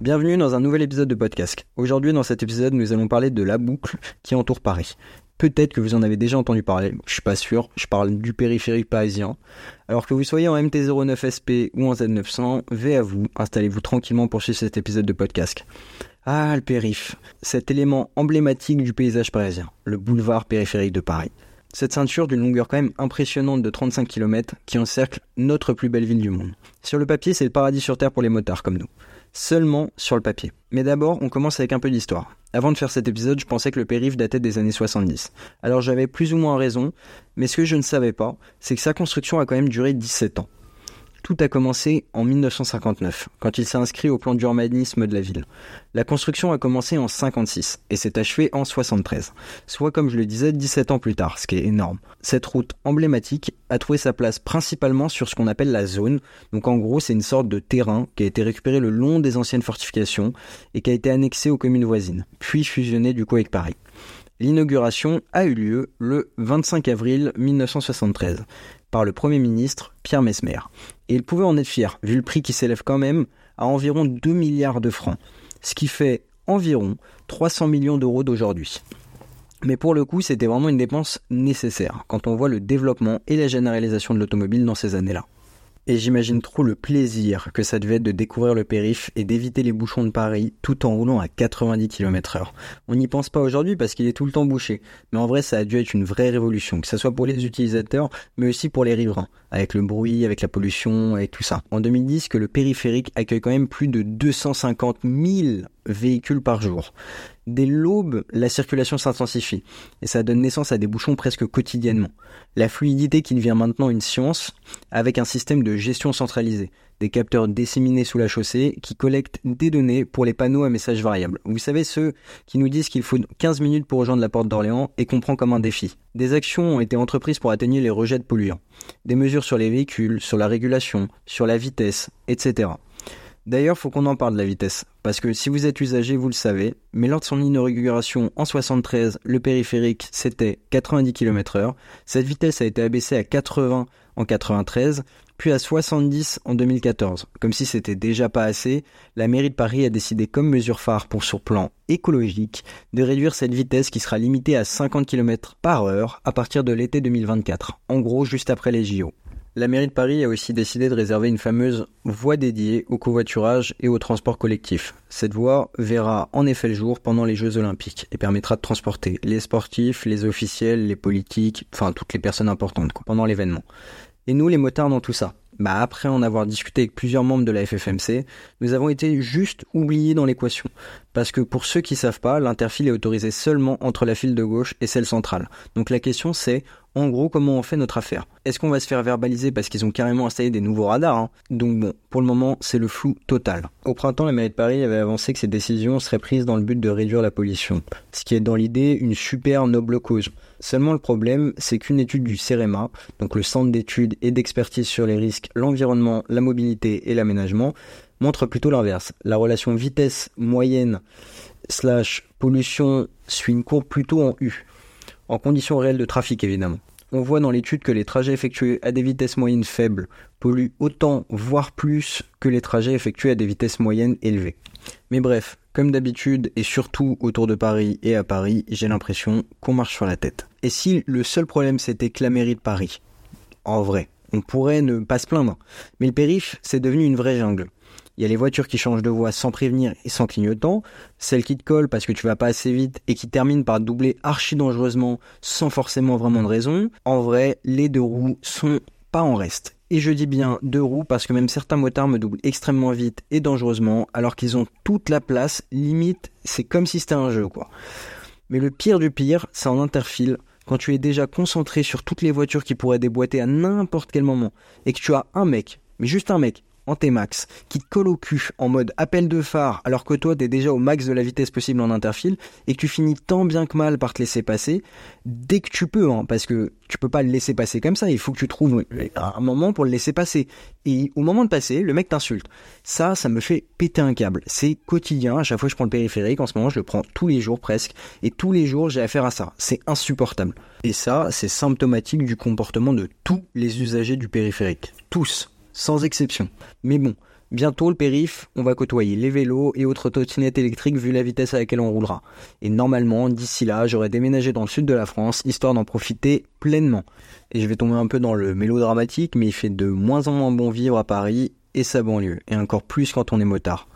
Bienvenue dans un nouvel épisode de podcast. Aujourd'hui, dans cet épisode, nous allons parler de la boucle qui entoure Paris. Peut-être que vous en avez déjà entendu parler, je suis pas sûr, je parle du périphérique parisien. Alors que vous soyez en MT-09 SP ou en Z900, V à vous, installez-vous tranquillement pour suivre cet épisode de podcast. Ah, le périph', cet élément emblématique du paysage parisien, le boulevard périphérique de Paris. Cette ceinture d'une longueur quand même impressionnante de 35 km qui encercle notre plus belle ville du monde. Sur le papier, c'est le paradis sur Terre pour les motards comme nous seulement sur le papier. Mais d'abord, on commence avec un peu d'histoire. Avant de faire cet épisode, je pensais que le périph datait des années 70. Alors j'avais plus ou moins raison, mais ce que je ne savais pas, c'est que sa construction a quand même duré 17 ans. Tout a commencé en 1959, quand il s'est inscrit au plan d'urbanisme de la ville. La construction a commencé en 56 et s'est achevée en 73, soit comme je le disais 17 ans plus tard, ce qui est énorme. Cette route emblématique a trouvé sa place principalement sur ce qu'on appelle la zone, donc en gros c'est une sorte de terrain qui a été récupéré le long des anciennes fortifications et qui a été annexé aux communes voisines, puis fusionné du coup avec Paris. L'inauguration a eu lieu le 25 avril 1973 par le Premier ministre Pierre Mesmer. Et il pouvait en être fier, vu le prix qui s'élève quand même à environ 2 milliards de francs, ce qui fait environ 300 millions d'euros d'aujourd'hui. Mais pour le coup, c'était vraiment une dépense nécessaire quand on voit le développement et la généralisation de l'automobile dans ces années-là. Et j'imagine trop le plaisir que ça devait être de découvrir le périph et d'éviter les bouchons de Paris tout en roulant à 90 km heure. On n'y pense pas aujourd'hui parce qu'il est tout le temps bouché. Mais en vrai, ça a dû être une vraie révolution, que ce soit pour les utilisateurs, mais aussi pour les riverains, avec le bruit, avec la pollution, et tout ça. En 2010, que le périphérique accueille quand même plus de 250 000 véhicules par jour. Dès l'aube, la circulation s'intensifie et ça donne naissance à des bouchons presque quotidiennement. La fluidité qui devient maintenant une science avec un système de gestion centralisé, des capteurs disséminés sous la chaussée qui collectent des données pour les panneaux à messages variables. Vous savez ceux qui nous disent qu'il faut 15 minutes pour rejoindre la porte d'Orléans et qu'on prend comme un défi. Des actions ont été entreprises pour atténuer les rejets de polluants. Des mesures sur les véhicules, sur la régulation, sur la vitesse, etc. D'ailleurs, faut qu'on en parle de la vitesse, parce que si vous êtes usager, vous le savez, mais lors de son inauguration en 73, le périphérique c'était 90 km/h. Cette vitesse a été abaissée à 80 en 93, puis à 70 en 2014. Comme si c'était déjà pas assez, la mairie de Paris a décidé comme mesure phare pour son plan écologique de réduire cette vitesse qui sera limitée à 50 km par heure à partir de l'été 2024, en gros juste après les JO. La mairie de Paris a aussi décidé de réserver une fameuse voie dédiée au covoiturage et au transport collectif. Cette voie verra en effet le jour pendant les Jeux Olympiques et permettra de transporter les sportifs, les officiels, les politiques, enfin toutes les personnes importantes pendant l'événement. Et nous, les motards dans tout ça bah après en avoir discuté avec plusieurs membres de la FFMC, nous avons été juste oubliés dans l'équation. Parce que pour ceux qui savent pas, l'interfile est autorisé seulement entre la file de gauche et celle centrale. Donc la question c'est, en gros, comment on fait notre affaire? Est-ce qu'on va se faire verbaliser parce qu'ils ont carrément installé des nouveaux radars hein? Donc bon, pour le moment, c'est le flou total. Au printemps, la mairie de Paris avait avancé que ces décisions seraient prises dans le but de réduire la pollution, ce qui est dans l'idée une super noble cause. Seulement le problème, c'est qu'une étude du CEREMA, donc le Centre d'études et d'expertise sur les risques, l'environnement, la mobilité et l'aménagement, montre plutôt l'inverse. La relation vitesse moyenne slash pollution suit une courbe plutôt en U en conditions réelles de trafic évidemment. On voit dans l'étude que les trajets effectués à des vitesses moyennes faibles polluent autant, voire plus, que les trajets effectués à des vitesses moyennes élevées. Mais bref, comme d'habitude, et surtout autour de Paris et à Paris, j'ai l'impression qu'on marche sur la tête. Et si le seul problème c'était que la mairie de Paris? En vrai, on pourrait ne pas se plaindre. Mais le périph', c'est devenu une vraie jungle. Il y a les voitures qui changent de voie sans prévenir et sans clignotant, celles qui te collent parce que tu vas pas assez vite et qui terminent par doubler archi dangereusement sans forcément vraiment de raison. En vrai, les deux roues sont pas en reste. Et je dis bien deux roues parce que même certains motards me doublent extrêmement vite et dangereusement alors qu'ils ont toute la place, limite, c'est comme si c'était un jeu quoi. Mais le pire du pire, c'est en interfile quand tu es déjà concentré sur toutes les voitures qui pourraient déboîter à n'importe quel moment et que tu as un mec, mais juste un mec, en T-Max, qui te colle au cul en mode appel de phare alors que toi t'es déjà au max de la vitesse possible en interfile et que tu finis tant bien que mal par te laisser passer dès que tu peux, hein, parce que tu peux pas le laisser passer comme ça, il faut que tu trouves un moment pour le laisser passer. Et au moment de passer, le mec t'insulte. Ça, ça me fait péter un câble. C'est quotidien, à chaque fois que je prends le périphérique, en ce moment je le prends tous les jours presque, et tous les jours j'ai affaire à ça. C'est insupportable. Et ça, c'est symptomatique du comportement de tous les usagers du périphérique. Tous sans exception. Mais bon, Bientôt, le périph, on va côtoyer les vélos et autres trottinettes électriques vu la vitesse à laquelle on roulera. Et normalement, d'ici là, j'aurais déménagé dans le sud de la France, histoire d'en profiter pleinement. Et je vais tomber un peu dans le mélodramatique, mais il fait de moins en moins bon vivre à Paris et sa banlieue, et encore plus quand on est motard.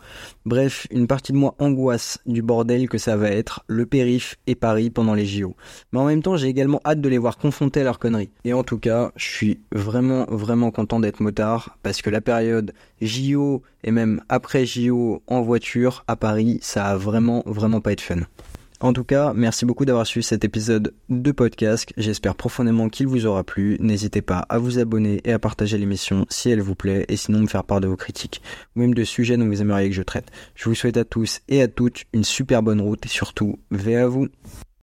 Bref, une partie de moi angoisse du bordel que ça va être, le périph et Paris pendant les JO. Mais en même temps, j'ai également hâte de les voir confronter à leurs conneries. Et en tout cas, je suis vraiment, vraiment content d'être motard, parce que la période JO et même après JO en voiture à Paris, ça a vraiment, vraiment pas été fun. En tout cas, merci beaucoup d'avoir suivi cet épisode de podcast. J'espère profondément qu'il vous aura plu. N'hésitez pas à vous abonner et à partager l'émission si elle vous plaît et sinon me faire part de vos critiques ou même de sujets dont vous aimeriez que je traite. Je vous souhaite à tous et à toutes une super bonne route et surtout, veillez à vous.